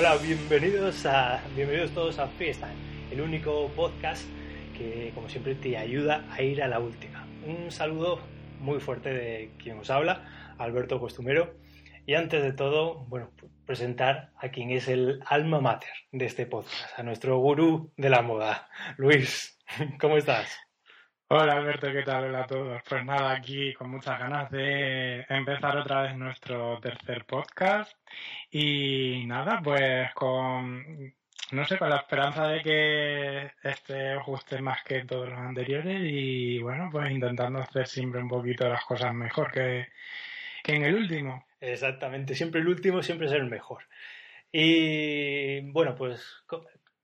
Hola, bienvenidos a bienvenidos todos a Freestyle, el único podcast que como siempre te ayuda a ir a la última. Un saludo muy fuerte de quien os habla, Alberto Costumero. Y antes de todo, bueno, presentar a quien es el alma mater de este podcast, a nuestro gurú de la moda, Luis. ¿Cómo estás? Hola Alberto, ¿qué tal? Hola a todos. Pues nada, aquí con muchas ganas de empezar otra vez nuestro tercer podcast y nada, pues con, no sé, con la esperanza de que este os guste más que todos los anteriores y bueno, pues intentando hacer siempre un poquito las cosas mejor que, que en el último. Exactamente, siempre el último siempre es el mejor. Y bueno, pues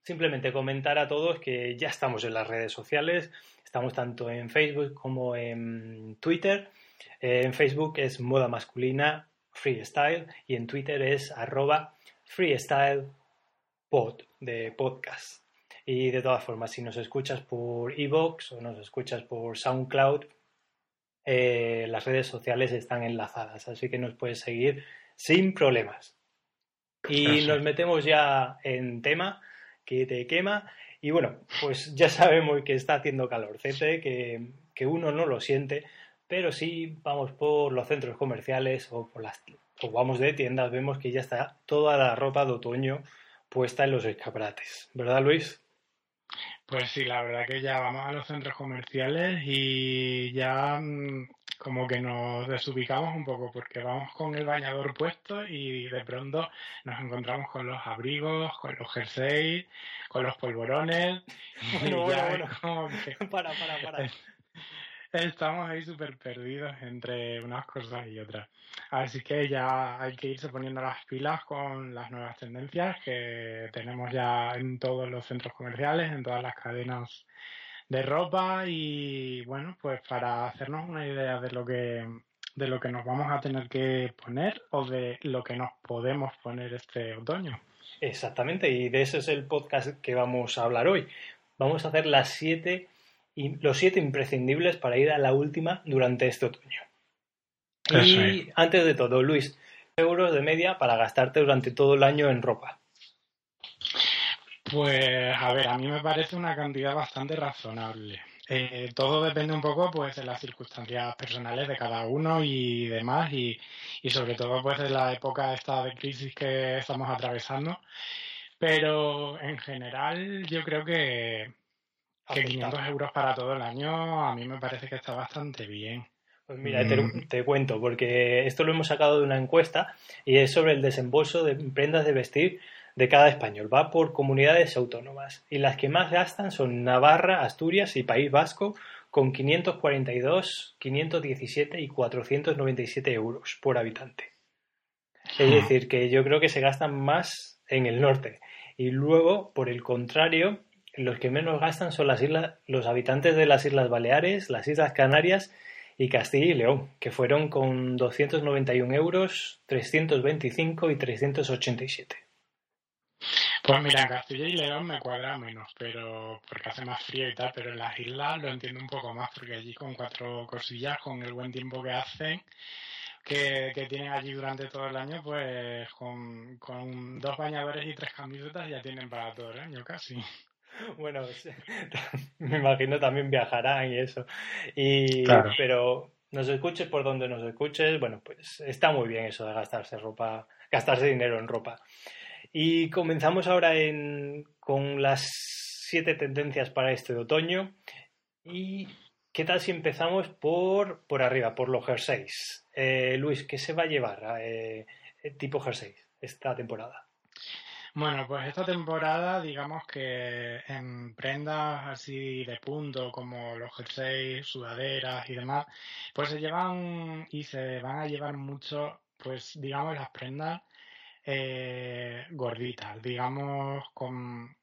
simplemente comentar a todos que ya estamos en las redes sociales, estamos tanto en Facebook como en Twitter. Eh, en Facebook es moda masculina freestyle y en Twitter es arroba freestyle pod de podcast. Y de todas formas, si nos escuchas por Evox o nos escuchas por SoundCloud, eh, las redes sociales están enlazadas, así que nos puedes seguir sin problemas. Y nos metemos ya en tema que te quema. Y bueno, pues ya sabemos que está haciendo calorcete, que, que uno no lo siente, pero sí vamos por los centros comerciales o por las o vamos de tiendas, vemos que ya está toda la ropa de otoño puesta en los escaparates, ¿verdad Luis? Pues sí, la verdad que ya vamos a los centros comerciales y ya mm, como que nos desubicamos un poco porque vamos con el bañador puesto y de pronto nos encontramos con los abrigos, con los jerseys, con los polvorones. Bueno, bueno, bueno. Para, para, para. Estamos ahí súper perdidos entre unas cosas y otras. Así que ya hay que irse poniendo las pilas con las nuevas tendencias que tenemos ya en todos los centros comerciales, en todas las cadenas de ropa y bueno, pues para hacernos una idea de lo que de lo que nos vamos a tener que poner o de lo que nos podemos poner este otoño. Exactamente, y de ese es el podcast que vamos a hablar hoy. Vamos a hacer las siete los siete imprescindibles para ir a la última durante este otoño. Y antes de todo, Luis, euros de media para gastarte durante todo el año en ropa. Pues a ver, a mí me parece una cantidad bastante razonable. Eh, todo depende un poco pues de las circunstancias personales de cada uno y demás y, y sobre todo pues de la época esta de crisis que estamos atravesando. Pero en general yo creo que, que 500 euros para todo el año a mí me parece que está bastante bien. Pues mira, mm. te, cuento, porque esto lo hemos sacado de una encuesta y es sobre el desembolso de prendas de vestir de cada español. Va por comunidades autónomas y las que más gastan son Navarra, Asturias y País Vasco con 542, 517 y 497 euros por habitante. Es ah. decir, que yo creo que se gastan más en el norte. Y luego, por el contrario, los que menos gastan son las islas, los habitantes de las Islas Baleares, las Islas Canarias y Castilla y León, que fueron con 291 euros, 325 y 387. Pues mira, en Castilla y León me cuadra menos, pero porque hace más frío y tal, pero en las islas lo entiendo un poco más, porque allí con cuatro cosillas, con el buen tiempo que hacen, que, que tienen allí durante todo el año, pues con, con dos bañadores y tres camisetas ya tienen para todo el año casi. Bueno, me imagino también viajarán y eso. Y, Pero nos escuches por donde nos escuches, bueno, pues está muy bien eso de gastarse ropa, gastarse dinero en ropa. Y comenzamos ahora con las siete tendencias para este otoño. ¿Y qué tal si empezamos por, por arriba, por los jerseys? Eh, Luis, ¿qué se va a llevar eh, tipo jerseys esta temporada? Bueno, pues esta temporada, digamos que en prendas así de punto, como los jerseys, sudaderas y demás, pues se llevan y se van a llevar mucho, pues digamos, las prendas eh, gorditas, digamos, con,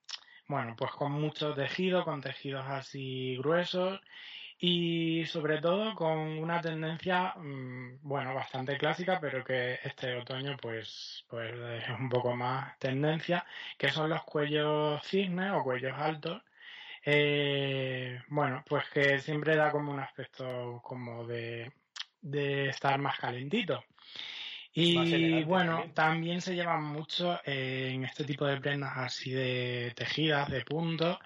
bueno, pues con mucho tejido, con tejidos así gruesos y sobre todo con una tendencia, mm, bueno, bastante clásica, pero que este otoño pues, pues es un poco más tendencia, que son los cuellos cisnes o cuellos altos. Eh, bueno, pues que siempre da como un aspecto como de, de estar más calentito. Y bueno, también. se llevan mucho en este tipo de prendas así de tejidas, de puntos,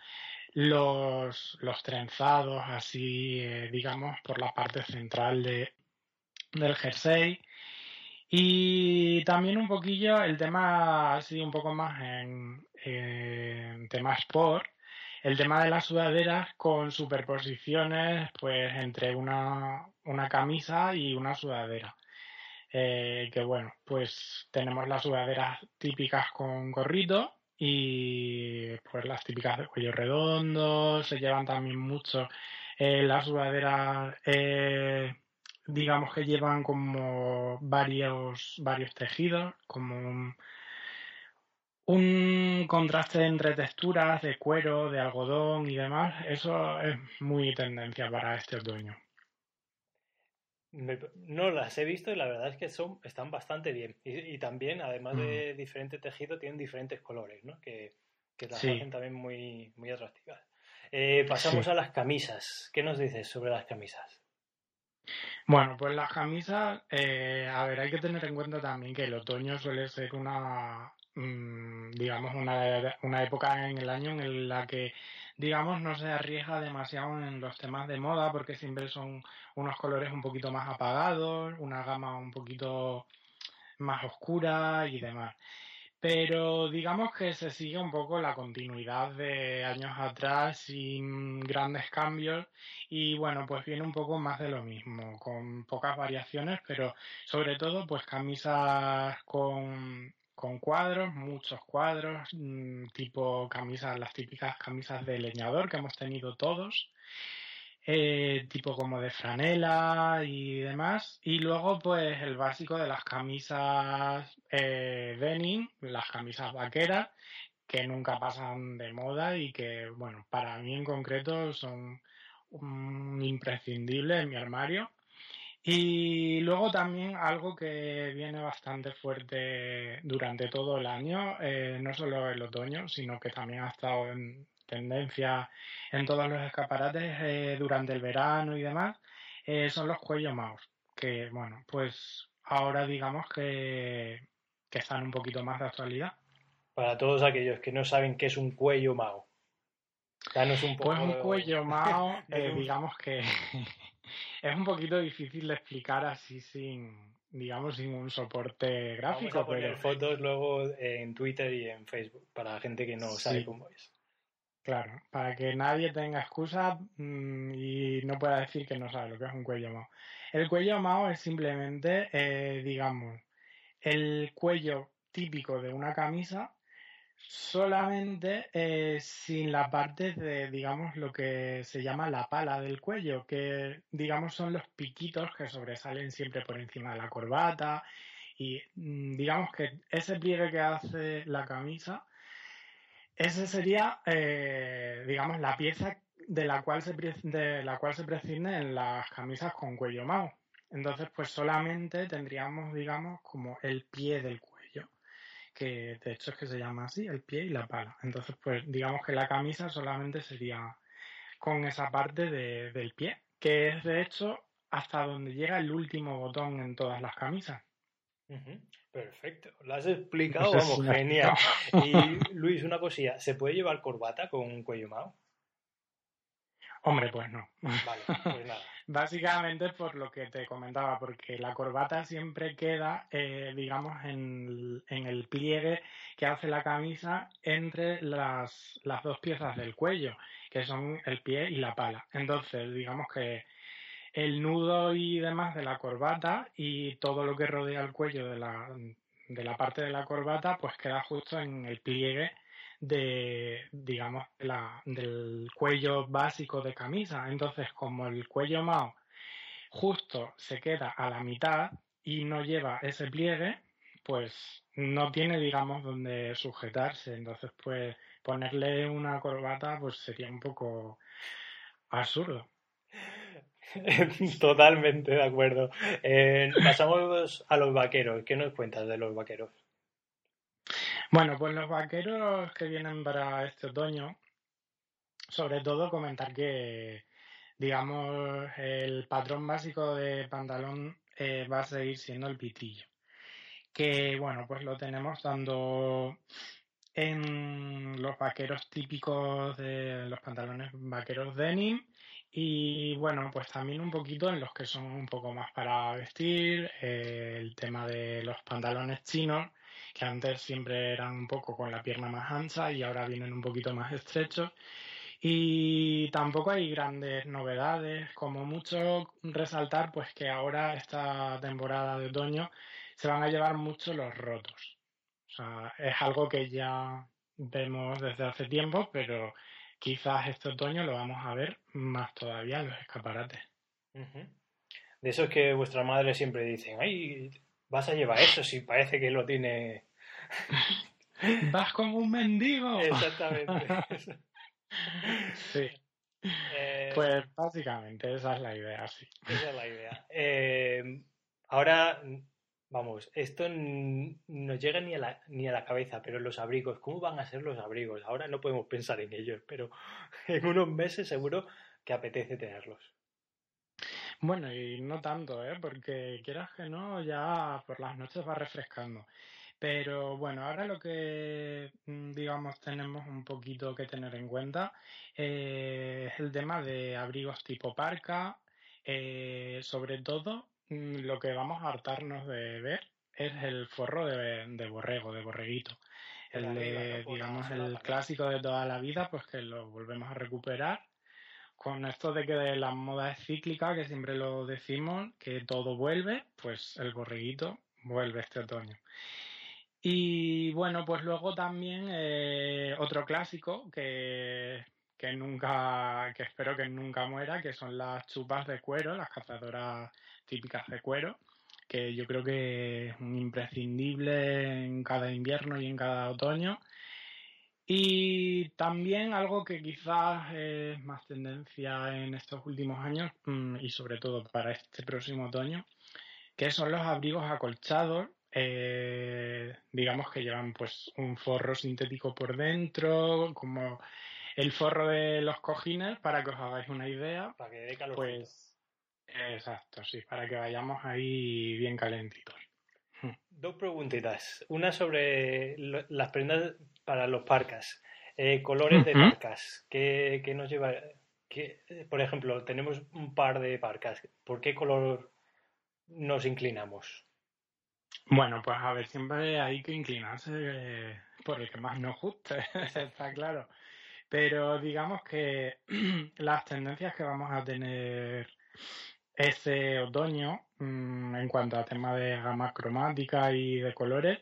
los, los trenzados así, eh, digamos, por la parte central de, del jersey. Y también un poquillo el tema así un poco más en, en tema sport, el tema de las sudaderas con superposiciones pues entre una, una camisa y una sudadera. Eh, que bueno, pues tenemos las sudaderas típicas con gorrito y pues las típicas de cuello redondo, se llevan también mucho eh, las sudaderas, eh, digamos que llevan como varios, varios tejidos, como un, contraste entre texturas de cuero, de algodón y demás, eso es muy tendencia para este otoño. No las he visto y la verdad es que son, están bastante bien. Y, también, además de mm. diferente tejido, tienen diferentes colores, ¿no? Que, que las hacen también muy, muy atractivas. Eh, pasamos a las camisas. ¿Qué nos dices sobre las camisas? Bueno, pues las camisas, eh, a ver, hay que tener en cuenta también que el otoño suele ser una, digamos, una, una época en el año en la que, digamos, no se arriesga demasiado en los temas de moda porque siempre son unos colores un poquito más apagados, una gama un poquito más oscura y demás. Pero digamos que se sigue un poco la continuidad de años atrás sin grandes cambios y bueno, pues viene un poco más de lo mismo, con pocas variaciones, pero sobre todo pues camisas con con cuadros, muchos cuadros, mm, tipo camisas, las típicas camisas de leñador que hemos tenido todos, eh, tipo como de franela y demás. Y luego, pues, el básico de las camisas eh, denim, las camisas vaqueras, que nunca pasan de moda y que, bueno, para mí en concreto son un imprescindible en mi armario. Y luego también algo que viene bastante fuerte durante todo el año, eh, no solo el otoño, sino que también ha estado en tendencia en todos los escaparates eh, durante el verano y demás, eh, son los cuellos mouse, que bueno, pues ahora digamos que, que están un poquito más de actualidad. Para todos aquellos que no saben qué es un cuello mao. Danos un poco. Pues un cuello mao, digamos que es un poquito difícil de explicar así sin, digamos, sin un soporte gráfico. Vamos a poner fotos luego en Twitter y en Facebook para la gente que no sabe cómo es. Claro, para que nadie tenga excusa mm, y no pueda decir que no sabe lo que es un cuello mao. El cuello mao es simplemente, eh, digamos, el cuello típico de una camisa solamente eh, sin la parte de, digamos, lo que se llama la pala del cuello, que, digamos, son los piquitos que sobresalen siempre por encima de la corbata. Y mm, digamos que ese pliegue que hace la camisa, ese sería, eh, digamos, la pieza de la cual se, de la cual se prescinde en las camisas con cuello mao. Entonces, pues solamente tendríamos, digamos, como el pie del cuello que de hecho es que se llama así, el pie y la pala. Entonces, pues digamos que la camisa solamente sería con esa parte de, del pie, que es de hecho hasta donde llega el último botón en todas las camisas. Perfecto, lo has explicado, vamos, genial. Y Luis, una cosilla, ¿se puede llevar corbata con un cuello mao? Hombre, pues no. Vale, pues nada. Básicamente por lo que te comentaba, porque la corbata siempre queda, eh, digamos, en, el pliegue que hace la camisa entre las, las dos piezas del cuello, que son el pie y la pala. Entonces, digamos que el nudo y demás de la corbata y todo lo que rodea el cuello de la, de la parte de la corbata, pues queda justo en el pliegue de, digamos, la, del cuello básico de camisa. Entonces, como el cuello mao justo se queda a la mitad y no lleva ese pliegue, pues no tiene, digamos, donde sujetarse. Entonces, pues ponerle una corbata, pues sería un poco absurdo. Totalmente de acuerdo. Eh, pasamos a los vaqueros. ¿Qué nos cuentas de los vaqueros? Bueno, pues los vaqueros que vienen para este otoño, sobre todo comentar que, digamos, el patrón básico de pantalón eh, va a seguir siendo el pitillo. que bueno, pues lo tenemos dando en los vaqueros típicos de los pantalones vaqueros denim y bueno, pues también un poquito en los que son un poco más para vestir, eh, el tema de los pantalones chinos, que antes siempre eran un poco con la pierna más ancha y ahora vienen un poquito más estrechos. Y tampoco hay grandes novedades, como mucho resaltar pues que ahora esta temporada de otoño se van a llevar mucho los rotos. O sea, es algo que ya vemos desde hace tiempo, pero quizás este otoño lo vamos a ver más todavía en los escaparates. De eso es que vuestra madre siempre dice, ay, vas a llevar eso si parece que lo tiene... Vas como un mendigo. Exactamente. sí. Eh, pues básicamente esa es la idea, sí. Esa es la idea. Eh, ahora Vamos, esto no llega ni a, la, ni a la cabeza, pero los abrigos, ¿cómo van a ser los abrigos? Ahora no podemos pensar en ellos, pero en unos meses seguro que apetece tenerlos. Bueno, y no tanto, ¿eh? Porque quieras que no, ya por las noches va refrescando. Pero bueno, ahora lo que mm, digamos tenemos un poquito que tener en cuenta eh, es el tema de abrigos tipo parca, eh, sobre todo Mm, lo que vamos a hartarnos de ver es el forro de, borrego, de borreguito. El de, digamos, el clásico de toda la vida, pues que lo volvemos a recuperar. Con esto de que la moda es cíclica, que siempre lo decimos, que todo vuelve, pues el borreguito vuelve este otoño. Y bueno, pues luego también eh, otro clásico que, que nunca, que espero que nunca muera, que son las chupas de cuero, las cazadoras típicas de cuero, que yo creo que es un imprescindible en cada invierno y en cada otoño. Y también algo que quizás es más tendencia en estos últimos años mm, y sobre todo para este próximo otoño, que son los abrigos acolchados, eh, digamos que llevan pues un forro sintético por dentro, como el forro de los cojines, para que os hagáis una idea. Para que dé calor. Pues Exacto, sí, para que vayamos ahí bien calentitos. Hmm. Dos preguntitas. Una sobre las prendas para los parcas. Eh, colores de parcas. ¿Qué, nos lleva? por ejemplo, tenemos un par de parcas. ¿Por qué color nos inclinamos? Bueno, pues a ver, siempre hay que inclinarse eh, por el que más nos guste, está claro. Pero digamos que las tendencias que vamos a tener este otoño, mm, en cuanto a tema de gama cromática y de colores,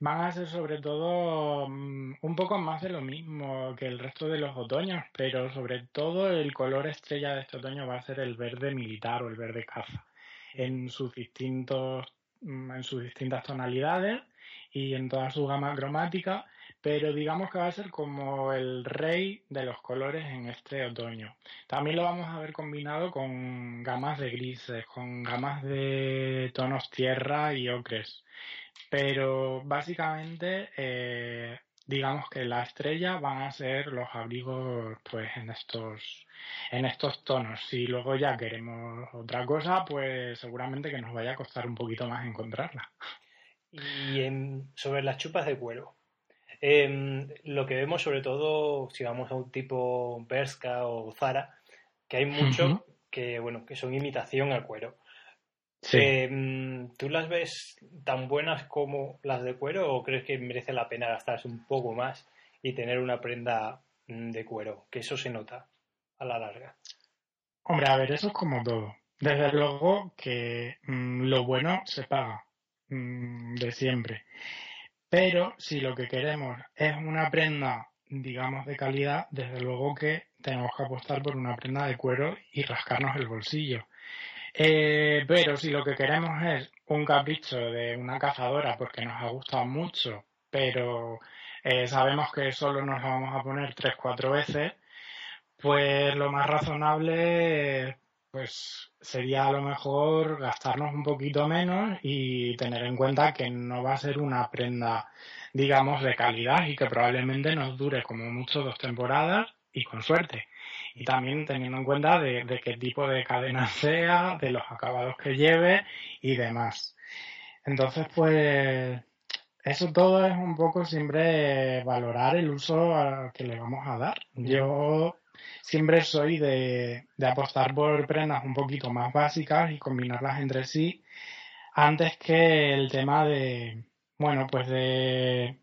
van a ser sobre todo mm, un poco más de lo mismo que el resto de los otoños, pero sobre todo el color estrella de este otoño va a ser el verde militar o el verde caza, en sus distintos, en sus distintas tonalidades y en toda su gama cromática pero digamos que va a ser como el rey de los colores en este otoño. También lo vamos a ver combinado con gamas de grises, con gamas de tonos tierra y ocres. Pero básicamente, eh, digamos que la estrella van a ser los abrigos pues en estos en estos tonos. Si luego ya queremos otra cosa, pues seguramente que nos vaya a costar un poquito más encontrarla. Y sobre las chupas de cuero, Em, lo que vemos sobre todo si vamos a un tipo Berska o Zara, que hay mucho que, bueno, que son imitación al cuero. Em, ¿Tú las ves tan buenas como las de cuero o crees que merece la pena gastarse un poco más y tener una prenda mm, de cuero? Que eso se nota a la larga. Hombre, a ver, eso es como todo. Desde luego que mm, lo bueno se paga mm, de siempre. Pero si lo que queremos es una prenda, digamos, de calidad, desde luego que tenemos que apostar por una prenda de cuero y rascarnos el bolsillo. Eh, pero si lo que queremos es un capricho de una cazadora porque nos ha gustado mucho, pero eh, sabemos que solo nos la vamos a poner 3-4 veces, pues lo más razonable pues sería a lo mejor gastarnos un poquito menos y tener en cuenta que no va a ser una prenda, digamos, de calidad y que probablemente nos dure como mucho dos temporadas y con suerte. Y también teniendo en cuenta de, qué tipo de cadena sea, de los acabados que lleve y demás. Entonces, pues, eso todo es un poco siempre valorar el uso que le vamos a dar. Yo siempre soy de, de apostar por prendas un poquito más básicas y combinarlas entre sí antes que el tema de, bueno, pues de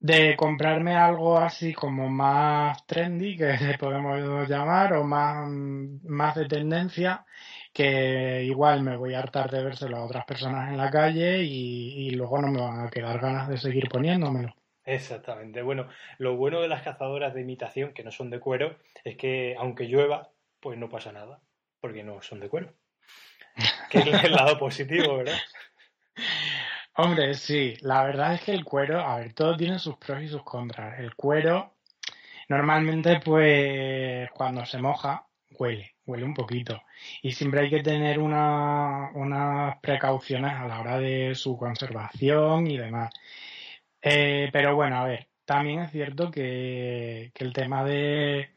de comprarme algo así como más trendy, que le podemos llamar, o más, más de tendencia, que igual me voy a hartar de vérselo a otras personas en la calle y, y luego no me van a quedar ganas de seguir poniéndomelo. Exactamente. Bueno, lo bueno de las cazadoras de imitación, que no son de cuero, es que aunque llueva, pues no pasa nada, porque no son de cuero. Que es el lado positivo, ¿verdad? Hombre, sí, la verdad es que el cuero, a ver, todo tiene sus pros y sus contras. El cuero, normalmente, pues, cuando se moja, huele, huele un poquito. Y siempre hay que tener una, unas precauciones a la hora de su conservación y demás. Eh, pero bueno, a ver, también es cierto que, que el tema de,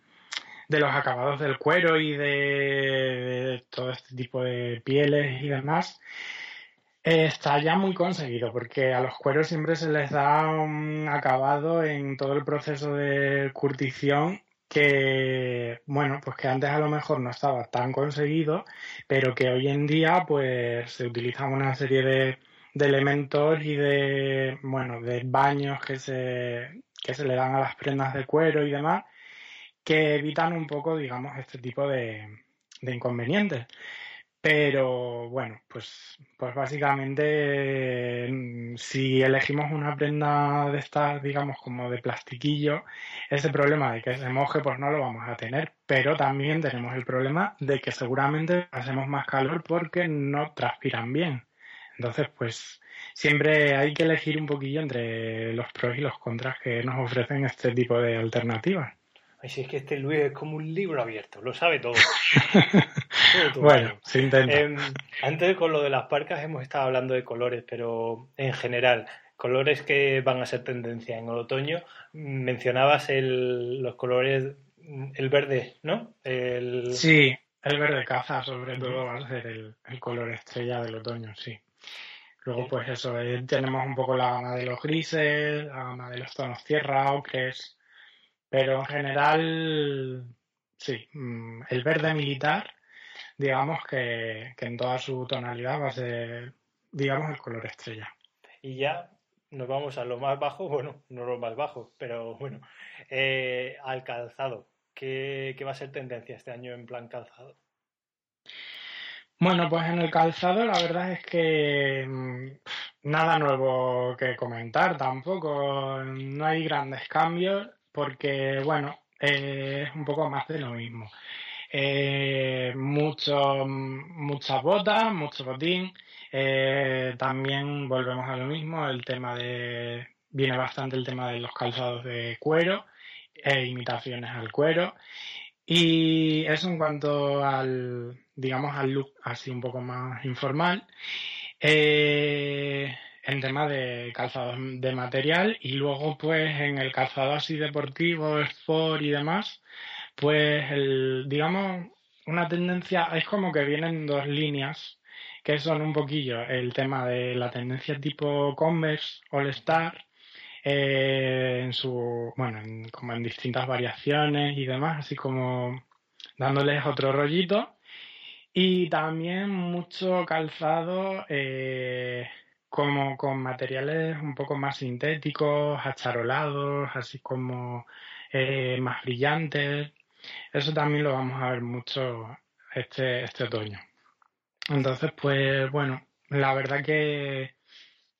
de los acabados del cuero y de, de todo este tipo de pieles y demás, Está ya muy conseguido porque a los cueros siempre se les da un acabado en todo el proceso de curtición que, bueno, pues que antes a lo mejor no estaba tan conseguido, pero que hoy en día pues se utilizan una serie de, de elementos y de, bueno, de baños que se, que se le dan a las prendas de cuero y demás que evitan un poco, digamos, este tipo de, de inconvenientes. Pero bueno, pues, pues básicamente mm, si elegimos una prenda de estas, digamos, como de plastiquillo, ese problema de que se moje, pues no lo vamos a tener. Pero también tenemos el problema de que seguramente hacemos más calor porque no transpiran bien. Entonces, pues siempre hay que elegir un poquillo entre los pros y los contras que nos ofrecen este tipo de alternativas. Si es que este Luis es como un libro abierto, lo sabe todo. bueno, se intenta. Em, antes con lo de las parcas hemos estado hablando de colores, pero en general, colores que van a ser tendencia en el otoño. Mencionabas el, los colores, el verde, ¿no? El... Sí, el verde caza sobre todo va a ser el, color estrella del otoño, sí. Luego, pues eso, eh, tenemos un poco la gama de los grises, la gama de los tonos tierra, ocres, pero en general, sí, mm, el verde militar, digamos que, en toda su tonalidad va a ser, digamos, el color estrella. Y ya nos vamos a lo más bajo, bueno, no lo más bajo, pero bueno, eh, al calzado. ¿Qué, ¿Qué va a ser tendencia este año en plan calzado? Bueno, pues en el calzado la verdad es que mm, nada nuevo que comentar tampoco, no hay grandes cambios porque, bueno, es un poco más de lo mismo. Eh, mucho, muchas botas, mucho botín. Eh, también volvemos a lo mismo, el tema de, viene bastante el tema de los calzados de cuero e imitaciones al cuero. Y eso en cuanto al, digamos, al look así un poco más informal. Eh, en tema de calzado de material y luego pues en el calzado así deportivo, sport y demás, pues el, digamos, una tendencia es como que vienen dos líneas que son un poquillo el tema de la tendencia tipo Converse All Star eh, en su, bueno, como en distintas variaciones y demás, así como dándoles otro rollito. Y también mucho calzado eh, como con materiales un poco más sintéticos, acharolados, así como eh, más brillantes. Eso también lo vamos a ver mucho este, este otoño. Entonces, pues bueno, la verdad que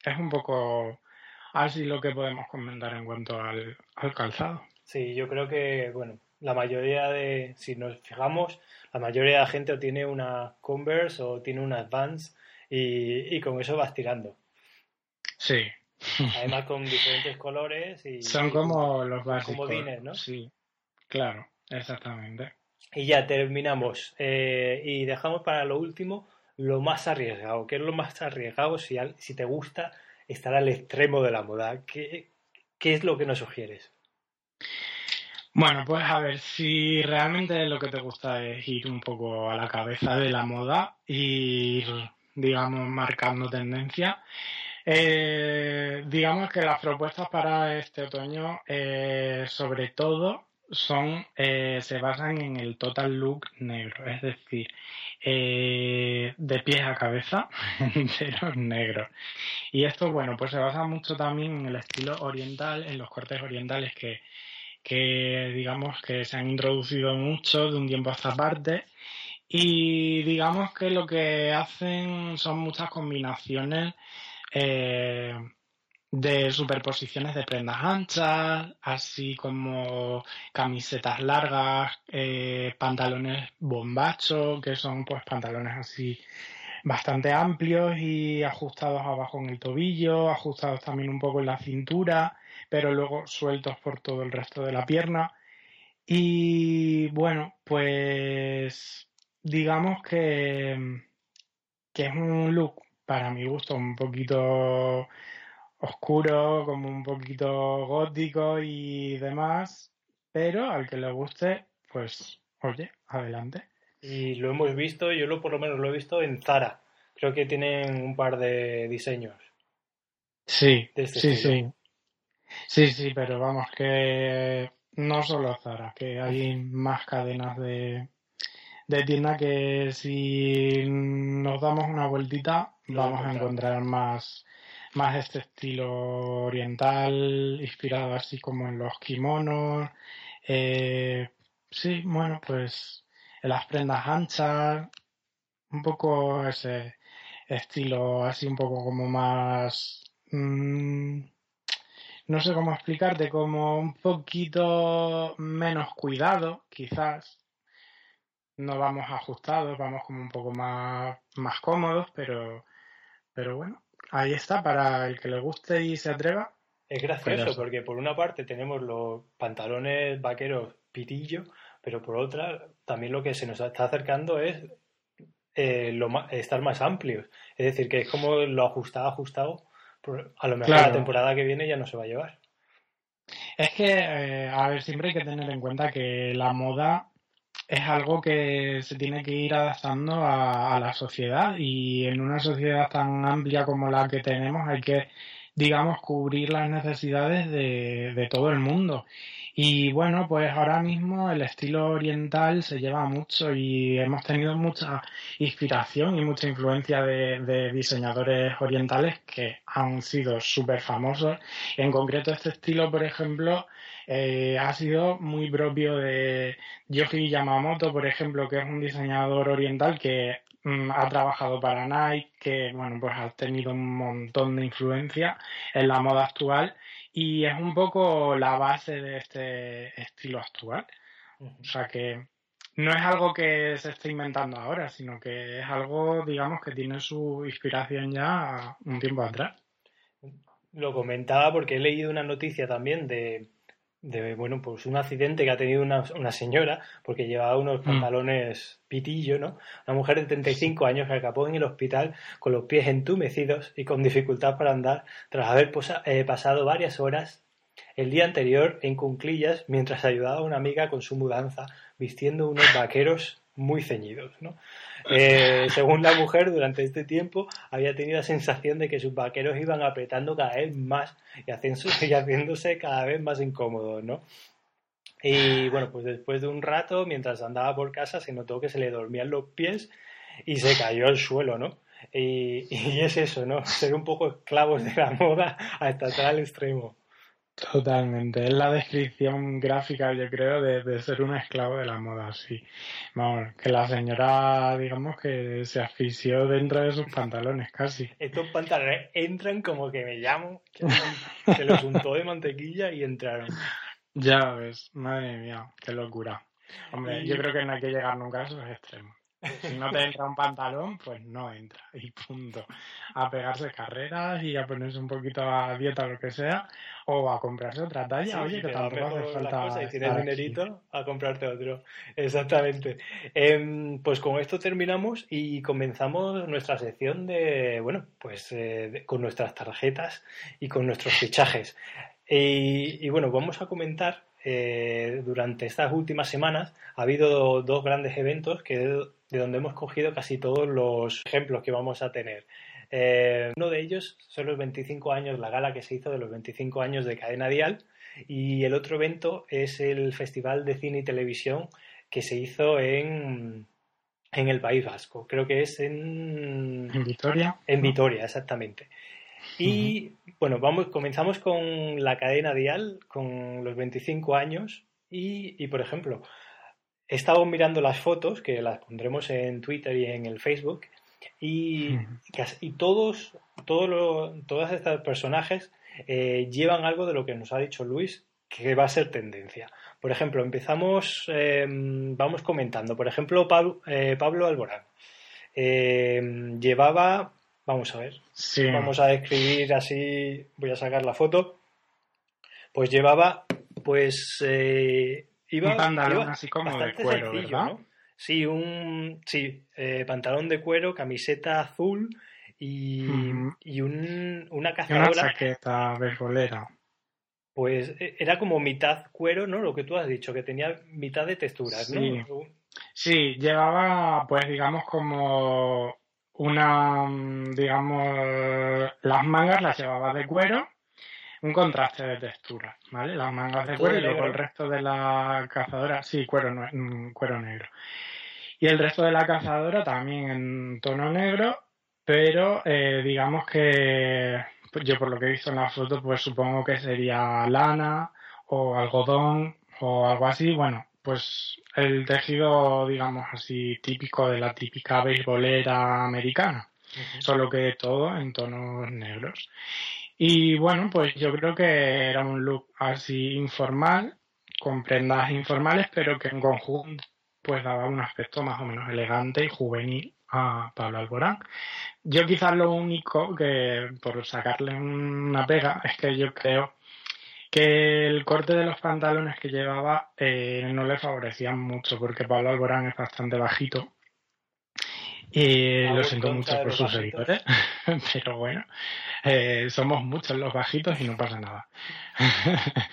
es un poco así lo que podemos comentar en cuanto al, calzado. Sí, yo creo que, bueno, la mayoría de, si nos fijamos, la mayoría de la gente tiene una Converse o tiene una Advance y, y con eso vas tirando. Sí. Además con diferentes colores y... Son como los básicos. Comodines, ¿no? Sí, claro, exactamente. Y ya terminamos. Eh, y dejamos para lo último lo más arriesgado. ¿Qué es lo más arriesgado si, si te gusta estar al extremo de la moda? ¿Qué, ¿Qué es lo que nos sugieres? Bueno, pues a ver, si realmente lo que te gusta es ir un poco a la cabeza de la moda, ir digamos, marcando tendencia. Eh, digamos que las propuestas para este otoño, eh, sobre todo, son eh, se basan en el total look negro, es decir, de pies a cabeza, enteros negros. Y esto, bueno, pues se basa mucho también en el estilo oriental, en los cortes orientales que, que digamos que se han introducido mucho de un tiempo a esta parte. Y digamos que lo que hacen son muchas combinaciones eh, de superposiciones de prendas anchas, así como camisetas largas, eh, pantalones bombacho, que son pues pantalones así bastante amplios y ajustados abajo en el tobillo, ajustados también un poco en la cintura, pero luego sueltos por todo el resto de la pierna. Y bueno, pues digamos que, que es un look para mi gusto un poquito oscuro, como un poquito gótico y demás, pero al que le guste, pues oye, adelante. Y lo hemos visto, yo lo por lo menos lo he visto en Zara. Creo que tienen un par de diseños. Sí, este sí, sí. Sí, sí, pero vamos, que no solo Zara, que hay más cadenas de, de tienda que si nos damos una vueltita vamos a encontrar más, más este estilo oriental, inspirado así como en los kimonos. Eh, sí, bueno, pues en las prendas anchas, un poco ese estilo así un poco como más... Mm, no sé cómo explicarte, como un poquito menos cuidado, quizás, no vamos ajustados, vamos como un poco más, más cómodos, pero, pero bueno, ahí está, para el que le guste y se atreva. Es gracioso porque por una parte tenemos los pantalones vaqueros pitillo, pero por otra también lo que se nos está acercando es eh, lo estar más amplios. Es decir, que es como lo ajustado, ajustado, a lo mejor la temporada que viene ya no se va a llevar. Es que, eh, a ver, siempre hay que tener en cuenta que la moda es algo que se tiene que ir adaptando a, la sociedad y en una sociedad tan amplia como la que tenemos hay que, digamos, cubrir las necesidades de, de todo el mundo. Y bueno, pues ahora mismo el estilo oriental se lleva mucho y hemos tenido mucha inspiración y mucha influencia de, diseñadores orientales que han sido súper famosos. En concreto este estilo, por ejemplo, eh, ha sido muy propio de Yoji Yamamoto, por ejemplo, que es un diseñador oriental que ha trabajado para Nike, que bueno, pues ha tenido un montón de influencia en la moda actual y es un poco la base de este estilo actual. O sea que no es algo que se esté inventando ahora, sino que es algo, digamos, que tiene su inspiración ya un tiempo atrás. Lo comentaba porque he leído una noticia también de, de bueno, pues un accidente que ha tenido una, una señora porque llevaba unos mm. pantalones pitillo, ¿no? Una mujer de 35 años que acabó en el hospital con los pies entumecidos y con dificultad para andar tras haber eh, pasado varias horas el día anterior en cunclillas mientras ayudaba a una amiga con su mudanza vistiendo unos vaqueros muy ceñidos, ¿no? Eh, según la mujer, durante este tiempo había tenido la sensación de que sus vaqueros iban apretando cada vez más y, haciéndose cada vez más incómodos, ¿no? Y bueno, pues después de un rato, mientras andaba por casa, se notó que se le dormían los pies y se cayó al suelo, ¿no? Y, y es eso, ¿no? Ser un poco esclavos de la moda hasta tal extremo. Totalmente, es la descripción gráfica, yo creo, de, ser un esclavo de la moda, sí. Vamos, que la señora, digamos, que se asfixió dentro de sus pantalones, casi. Estos pantalones entran como que me llamo, se los untó de mantequilla y entraron. Ya ves, madre mía, qué locura. Hombre, yo creo que no hay que llegar nunca a esos extremos. Si no te entra un pantalón, pues no entra. Y punto. A pegarse carreras y a ponerse un poquito a dieta o lo que sea. O a comprarse otra talla. Oye, que tampoco hace falta. y tienes dinerito, a comprarte otro. Exactamente. Em, pues con esto terminamos y comenzamos nuestra sección de, bueno, pues eh, con nuestras tarjetas y con nuestros fichajes. Y, y bueno, vamos a comentar eh, durante estas últimas semanas ha habido dos grandes eventos que de donde hemos cogido casi todos los ejemplos que vamos a tener. Eh, uno de ellos son los 25 años, la gala que se hizo de los 25 años de Cadena Dial, y el otro evento es el Festival de Cine y Televisión que se hizo en, en el País Vasco. Creo que es en... ¿En Vitoria? En Vitoria, exactamente. Y bueno, vamos, comenzamos con la cadena Dial, con los 25 años, y, y por ejemplo, he estado mirando las fotos, que las pondremos en Twitter y en el Facebook, y, y todos, todos, todos estos personajes eh, llevan algo de lo que nos ha dicho Luis, que va a ser tendencia. Por ejemplo, empezamos, eh, vamos comentando. Por ejemplo, Pablo, eh, Pablo Alborán. llevaba, vamos a ver, vamos a describir así, voy a sacar la foto. Pues llevaba, pues, iba, un pantalón así como de cuero, ¿verdad? Sí, un sí, pantalón de cuero, camiseta azul, y, y un, una cazadora. Una chaqueta beisbolera. Pues e, era como mitad cuero, ¿no? Lo que tú has dicho, que tenía mitad de texturas, ¿no? Sí, llevaba, pues digamos, como una, digamos, las mangas las llevaba de cuero, un contraste de textura, ¿vale? Las mangas de cuero y luego el resto de la cazadora, sí, cuero, mm, cuero negro. Y el resto de la cazadora también en tono negro pero eh, digamos que pues, yo por lo que he visto en la foto, pues supongo que sería lana o algodón o algo así. Bueno, pues el tejido, digamos así, típico de la típica beisbolera americana, solo que todo en tonos negros. Y bueno, pues yo creo que era un look así informal, con prendas informales, pero que en conjunto pues daba un aspecto más o menos elegante y juvenil a Pablo Alborán. Yo quizás lo único que, por sacarle una pega, es que yo creo que el corte de los pantalones que llevaba eh, no le favorecían mucho, porque Pablo Alborán es bastante bajito. Y lo siento mucho por sus seguidores, pero bueno, eh, somos muchos los bajitos y no pasa nada.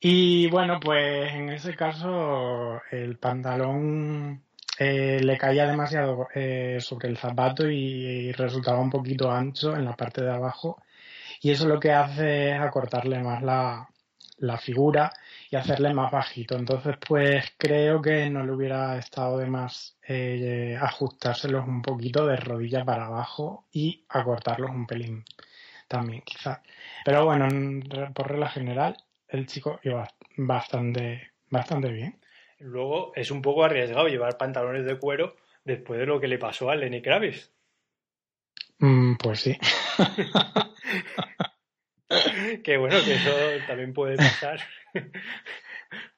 y bueno, pues en ese caso el pantalón eh, le caía demasiado eh, sobre el zapato y, resultaba un poquito ancho en la parte de abajo. Y eso lo que hace es acortarle más la, figura y hacerle más bajito. Entonces, pues creo que no le hubiera estado de más eh, ajustárselos un poquito de rodilla para abajo y acortarlos un pelín también, quizás. Pero bueno, por regla general, el chico iba bastante, bastante bien. Luego es un poco arriesgado llevar pantalones de cuero después de lo que le pasó a Lenny Kravitz. Mm, pues sí. que bueno, que eso también puede pasar.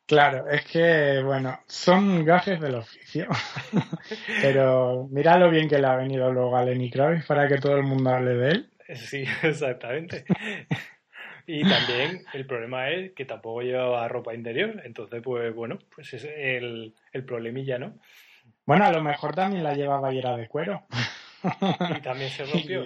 Claro, es que, bueno, son gajes del oficio. Pero mira lo bien que le ha venido luego a Lenny Kravitz para que todo el mundo hable de él. Sí, exactamente. Y también el problema es que tampoco llevaba ropa interior, entonces pues bueno, pues es el, el problemilla, ¿no? Bueno, a lo mejor también la llevaba y era de cuero. Y también se rompió.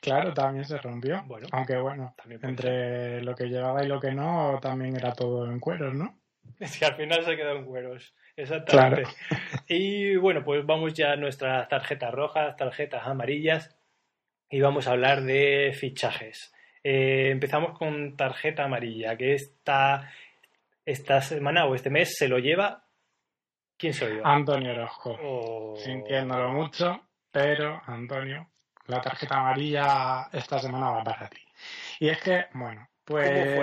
Claro, también se rompió. Bueno, Aunque bueno, entre lo que llevaba y lo que no, también era todo en cueros, ¿no? Es que al final se quedó en cueros. Exactamente. Y bueno, pues vamos ya a nuestras tarjetas rojas, tarjetas amarillas y vamos a hablar de fichajes. Eh, empezamos con tarjeta amarilla, que esta, esta semana o este mes se lo lleva. ¿Quién soy yo? Antonio Orozco. Oh. Sintiéndolo mucho, pero Antonio, la tarjeta amarilla esta semana va para ti. Y es que, bueno, pues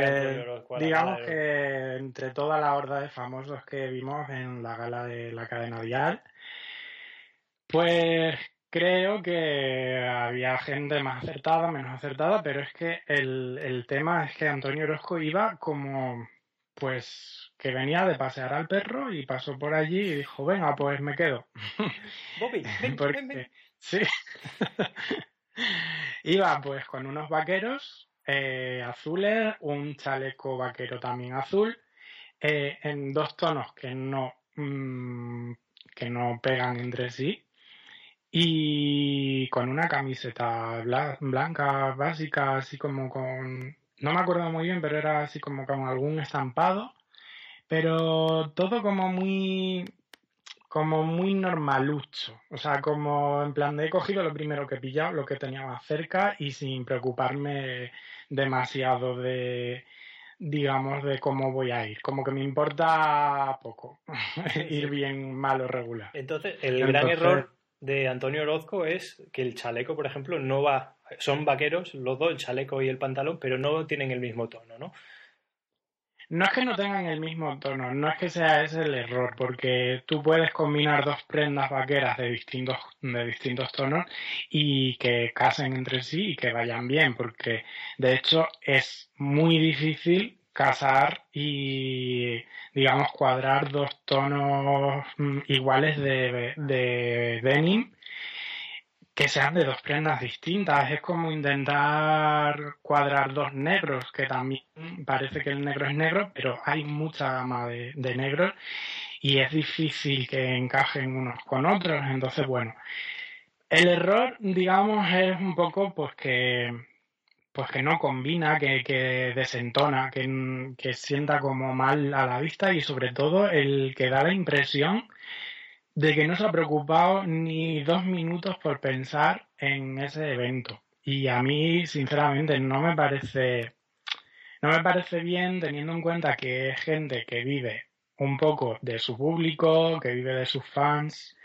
digamos que entre toda la horda de famosos que vimos en la gala de la cadena Dial, pues Creo que había gente más acertada, menos acertada, pero es que el, tema es que Antonio Orozco iba como, pues, que venía de pasear al perro y pasó por allí y dijo, venga, pues me quedo. Bobby, ven, Sí. iba pues con unos vaqueros eh, azules, un chaleco vaquero también azul, eh, en dos tonos que no, mm, que no pegan entre sí y con una camiseta blanca básica, así como con, no me acuerdo muy bien, pero era así como con algún estampado, pero todo como muy, como muy normalucho. O sea, como en plan de he cogido lo primero que he pillado, lo que tenía más cerca y sin preocuparme demasiado de, digamos, de cómo voy a ir. Como que me importa poco ir bien, mal o regular. Entonces, el gran error de Antonio Orozco es que el chaleco, por ejemplo, no va. Son vaqueros, los dos, el chaleco y el pantalón, pero no tienen el mismo tono, ¿no? No es que no tengan el mismo tono, no es que sea ese el error, porque tú puedes combinar dos prendas vaqueras de distintos, de distintos tonos y que casen entre sí y que vayan bien, porque de hecho es muy difícil casar y, digamos, cuadrar dos tonos mm, iguales de, de denim que sean de dos prendas distintas. Es como intentar cuadrar dos negros, que también parece que el negro es negro, pero hay mucha gama de, negros y es difícil que encajen unos con otros. Entonces, bueno, el error, digamos, es un poco pues que, pues que no combina, que, que desentona, que, que sienta como mal a la vista y sobre todo el que da la impresión de que no se ha preocupado ni dos minutos por pensar en ese evento. Y a mí, sinceramente, no me parece, no me parece bien teniendo en cuenta que es gente que vive un poco de su público, que vive de sus fans.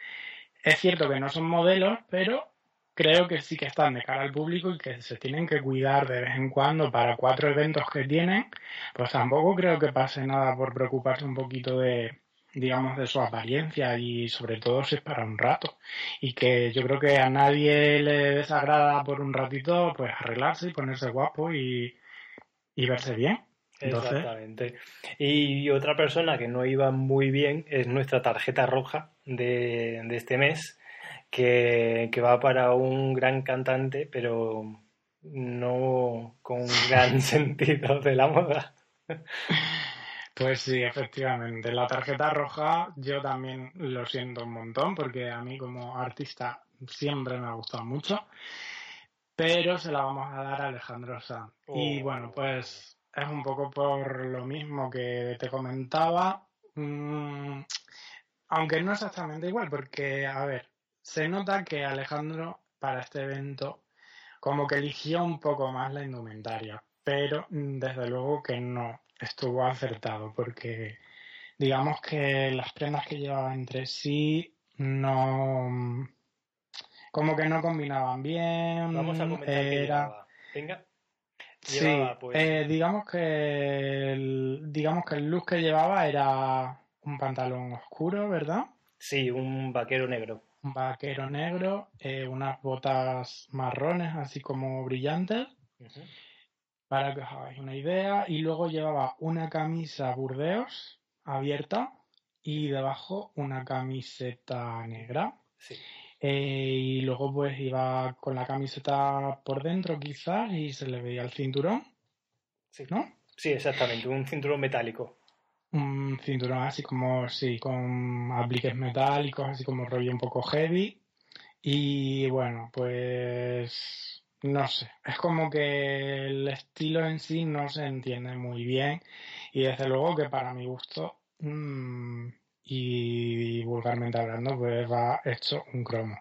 Es cierto que no son modelos, pero creo que sí que están de cara al público y que se tienen que cuidar de vez en cuando para cuatro eventos que tienen. Pues tampoco creo que pase nada por preocuparse un poquito de, digamos, de su apariencia y sobre todo si es para un rato. Y que yo creo que a nadie le desagrada por un ratito, pues arreglarse y ponerse guapo y, verse bien. Exactamente. Y otra persona que no iba muy bien es nuestra tarjeta roja de, este mes, que, que va para un gran cantante, pero no con un gran sentido de la moda. Pues sí, efectivamente. La tarjeta roja yo también lo siento un montón porque a mí como artista siempre me ha gustado mucho, pero se la vamos a dar a Alejandro Sanz. Y oh. bueno, pues es un poco por lo mismo que te comentaba, mm, aunque no exactamente igual, porque, a ver, se nota que Alejandro para este evento como que eligió un poco más la indumentaria, pero desde luego que no estuvo acertado porque digamos que las prendas que llevaba entre sí no como que no combinaban bien. Vamos a comentar era... Venga. sí, pues... eh, digamos que el, digamos que el look que llevaba era un pantalón oscuro, ¿verdad? Sí, un vaquero negro. Un vaquero negro, eh, unas botas marrones así como brillantes para que os hagáis una idea. Y luego llevaba una camisa burdeos abierta y debajo una camiseta negra. Eh, y luego pues iba con la camiseta por dentro quizás y se le veía el cinturón. Sí. ¿No? Sí, exactamente, un cinturón metálico. Un cinturón así como, sí, con apliques metálicos, así como rollo un poco heavy. Y bueno, pues no sé, es como que el estilo en sí no se entiende muy bien y desde luego que para mi gusto mm, y vulgarmente hablando pues va hecho un cromo.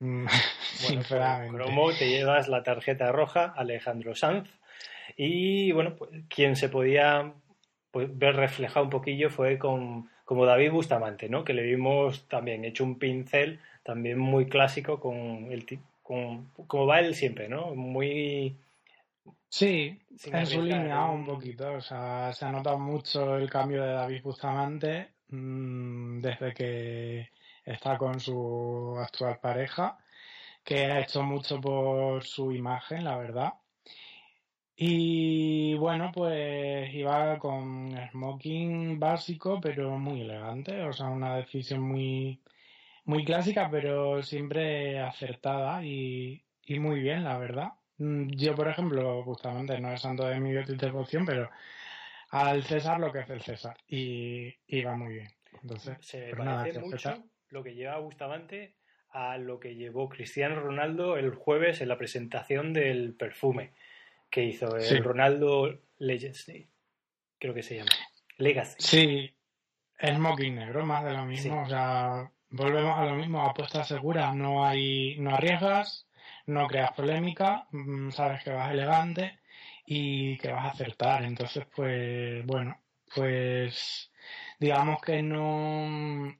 Mm, pues, sinceramente. cromo te llevas la tarjeta roja Alejandro Sanz y bueno, pues quien se podía pues, ver reflejado un poquillo fue con como David Bustamante, ¿no? Que le vimos también hecho un pincel también muy clásico con el, como, va él siempre, ¿no? Muy... Sí, en su línea un poquito. O sea, se ha notado mucho el cambio de David Bustamante mmm, desde que está con su actual pareja, que ha hecho mucho por su imagen, la verdad. Y bueno, pues iba con smoking básico, pero muy elegante. O sea, una decisión muy, muy clásica, pero siempre acertada y, muy bien, la verdad. Mm, yo, por ejemplo, justamente no es santo de mi devoción, pero al César lo que es el César y, va muy bien. Entonces, se pues parece mucho lo que lleva Bustamante a lo que llevó Cristiano Ronaldo el jueves en la presentación del perfume que hizo el Ronaldo Legacy, creo que se llama. Legacy. Sí, smoking negro, más de lo mismo. O sea, volvemos a lo mismo, apuestas seguras, no hay, no arriesgas, no creas polémica, mm, sabes que vas elegante y que vas a acertar. Entonces, pues, bueno, pues digamos que no,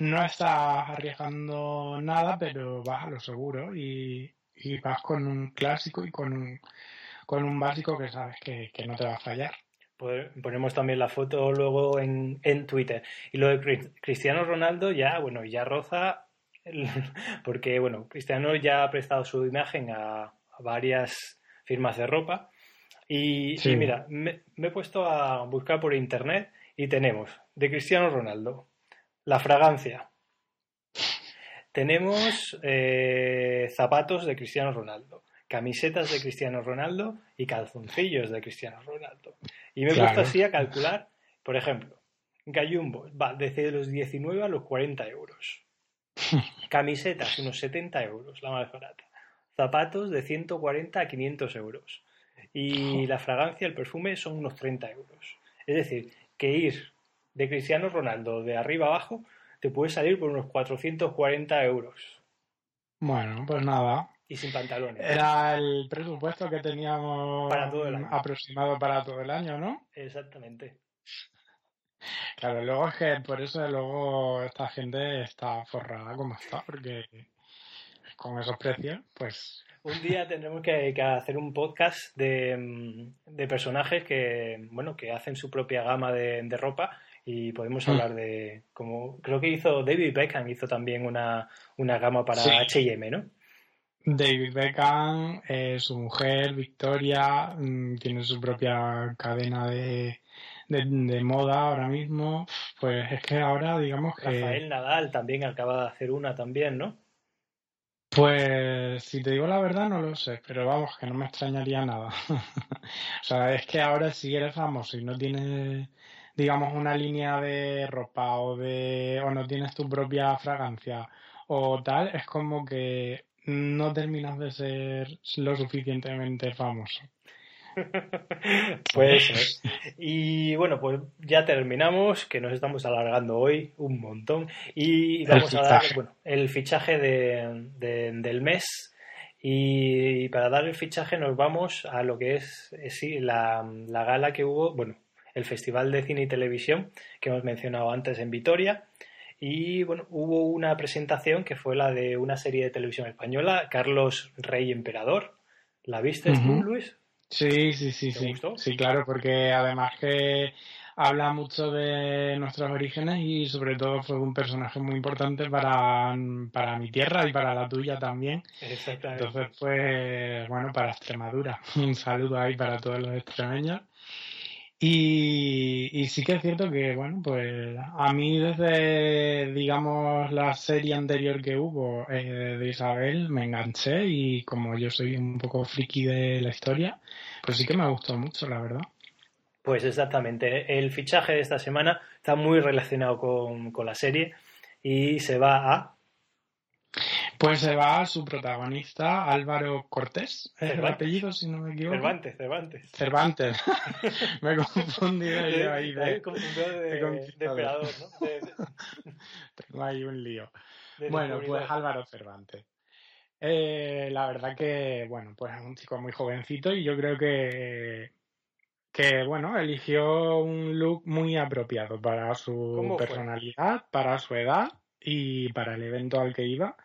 no estás arriesgando nada, pero vas a lo seguro y, y vas con un clásico y con un, con un básico que sabes que, que no te va a fallar. Ponemos también la foto luego en, en Twitter. Y lo de Cristiano Ronaldo ya, bueno, ya roza, porque, bueno, Cristiano ya ha prestado su imagen a, varias firmas de ropa. Y, mira, me, he puesto a buscar por internet y tenemos de Cristiano Ronaldo la fragancia. Tenemos eh, zapatos de Cristiano Ronaldo camisetas de Cristiano Ronaldo y calzoncillos de Cristiano Ronaldo. Y me he puesto así a calcular, por ejemplo, Gallumbo va desde los 19 a los 40 euros. Camisetas, unos 70 euros, la más barata. Zapatos de 140 a 500 euros. Y la fragancia, el perfume, son unos 30 euros. Es decir, que ir de Cristiano Ronaldo de arriba abajo te puede salir por unos 440 euros. Bueno, pues nada, y sin pantalones. Era el presupuesto que teníamos aproximado para todo el año, ¿no? Exactamente. Claro, luego es que por eso luego esta gente está forrada como está, porque con esos precios, pues... Un día tendremos que, hacer un podcast de, personajes que, bueno, que hacen su propia gama de, ropa y podemos mm. hablar de, como creo que hizo David Beckham, hizo también una, gama para H&M, ¿no? David Beckham, eh, su mujer, Victoria, mm, tiene su propia cadena de, de, moda ahora mismo. Pues es que ahora, digamos que. Rafael Nadal también acaba de hacer una también, ¿no? Pues si te digo la verdad no lo sé, pero vamos, que no me extrañaría nada. o sea, es que ahora si eres famoso y no tienes, digamos, una línea de ropa o de o no tienes tu propia fragancia o tal, es como que no terminas de ser lo suficientemente famoso. pues Y bueno, pues ya terminamos, que nos estamos alargando hoy un montón. Y vamos a dar bueno, el fichaje del mes. Y para dar el fichaje nos vamos a lo que es, sí, la, la gala que hubo, bueno, el Festival de Cine y Televisión que hemos mencionado antes en Vitoria y bueno, hubo una presentación que fue la de una serie de televisión española, Carlos Rey Emperador. ¿La viste tú, Luis? Sí, sí, sí, sí. Sí, claro, porque además que habla mucho de nuestros orígenes y sobre todo fue un personaje muy importante para, para mi tierra y para la tuya también. Exactamente. Entonces, pues, bueno, para Extremadura. Un saludo ahí para todos los extremeños. Y, sí que es cierto que, bueno, pues a mí desde, digamos, la serie anterior que hubo eh, de Isabel me enganché y como yo soy un poco friki de la historia, pues sí que me gustó mucho, la verdad. Pues exactamente, el fichaje de esta semana está muy relacionado con, con la serie y se va a pues se va a su protagonista, Álvaro Cortés, es el apellido, si no me equivoco. Cervantes, Cervantes. Cervantes. me he confundido yo ahí. De, he confundido de, emperador, ¿no? Tengo ahí un lío. Bueno, pues Álvaro Cervantes. Eh, la verdad que, bueno, pues es un chico muy jovencito y yo creo que, que bueno, eligió un look muy apropiado para su personalidad, para su edad y para el evento al que iba.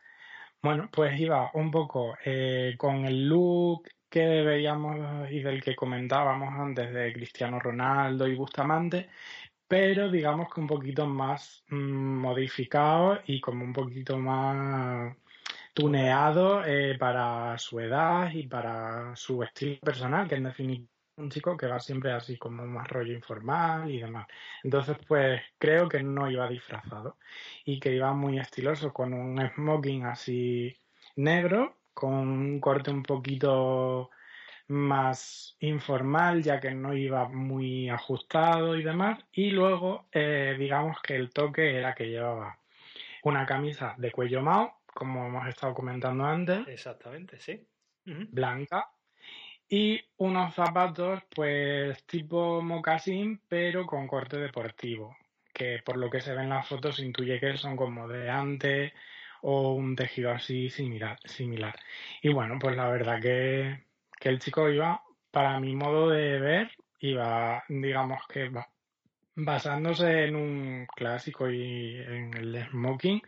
Bueno, pues iba un poco eh, con el look que veíamos y del que comentábamos antes de Cristiano Ronaldo y Bustamante, pero digamos que un poquito más mm, modificado y como un poquito más tuneado eh, para su edad y para su estilo personal, que en definitiva un chico que va siempre así como más rollo informal y demás. Entonces, pues creo que no iba disfrazado y que iba muy estiloso con un smoking así negro, con un corte un poquito más informal, ya que no iba muy ajustado y demás. Y luego, eh, digamos que el toque era que llevaba una camisa de cuello mao, como hemos estado comentando antes. Exactamente, sí. Blanca, y unos zapatos pues tipo mocasín pero con corte deportivo que por lo que se ve en las fotos intuye que son como de antes o un tejido así similar. similar. Y bueno, pues la verdad que, que el chico iba, para mi modo de ver, iba, digamos que basándose en un clásico y en el smoking,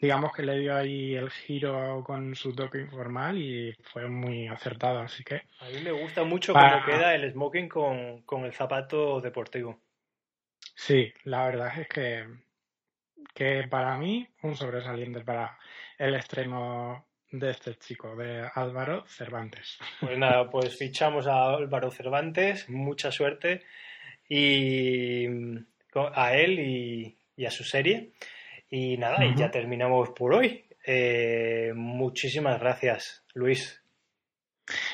digamos que le dio ahí el giro con su toque informal y fue muy acertado, así que... A mí me gusta mucho cómo queda el smoking con, con, el zapato deportivo. Sí, la verdad es que, que para mí un sobresaliente para el extremo de este chico, de Álvaro Cervantes. Pues nada, pues fichamos a Álvaro Cervantes, mucha suerte y a él y, a su serie. Y nada, y ya terminamos por hoy. Eh, muchísimas gracias, Luis.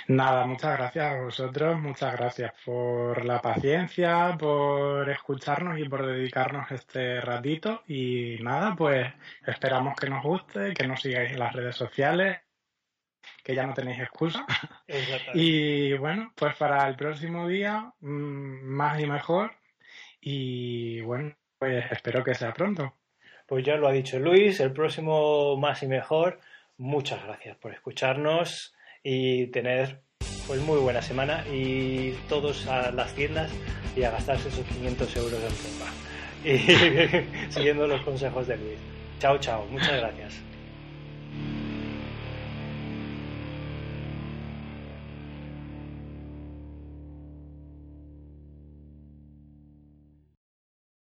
Nada, muchas gracias a vosotros, muchas gracias por la paciencia, por escucharnos y por dedicarnos este ratito. Y nada, pues esperamos que nos guste, que nos sigáis en las redes sociales, que ya no tenéis excusa. y bueno, pues para el próximo día, mm, más y mejor. Y bueno, pues espero que sea pronto. Pues ya lo ha dicho Luis, el próximo más y mejor. Muchas gracias por escucharnos y tener pues muy buena semana y todos a las tiendas y a gastarse esos 500 euros en ropa. Y siguiendo los consejos de Luis. Chao, chao. Muchas gracias.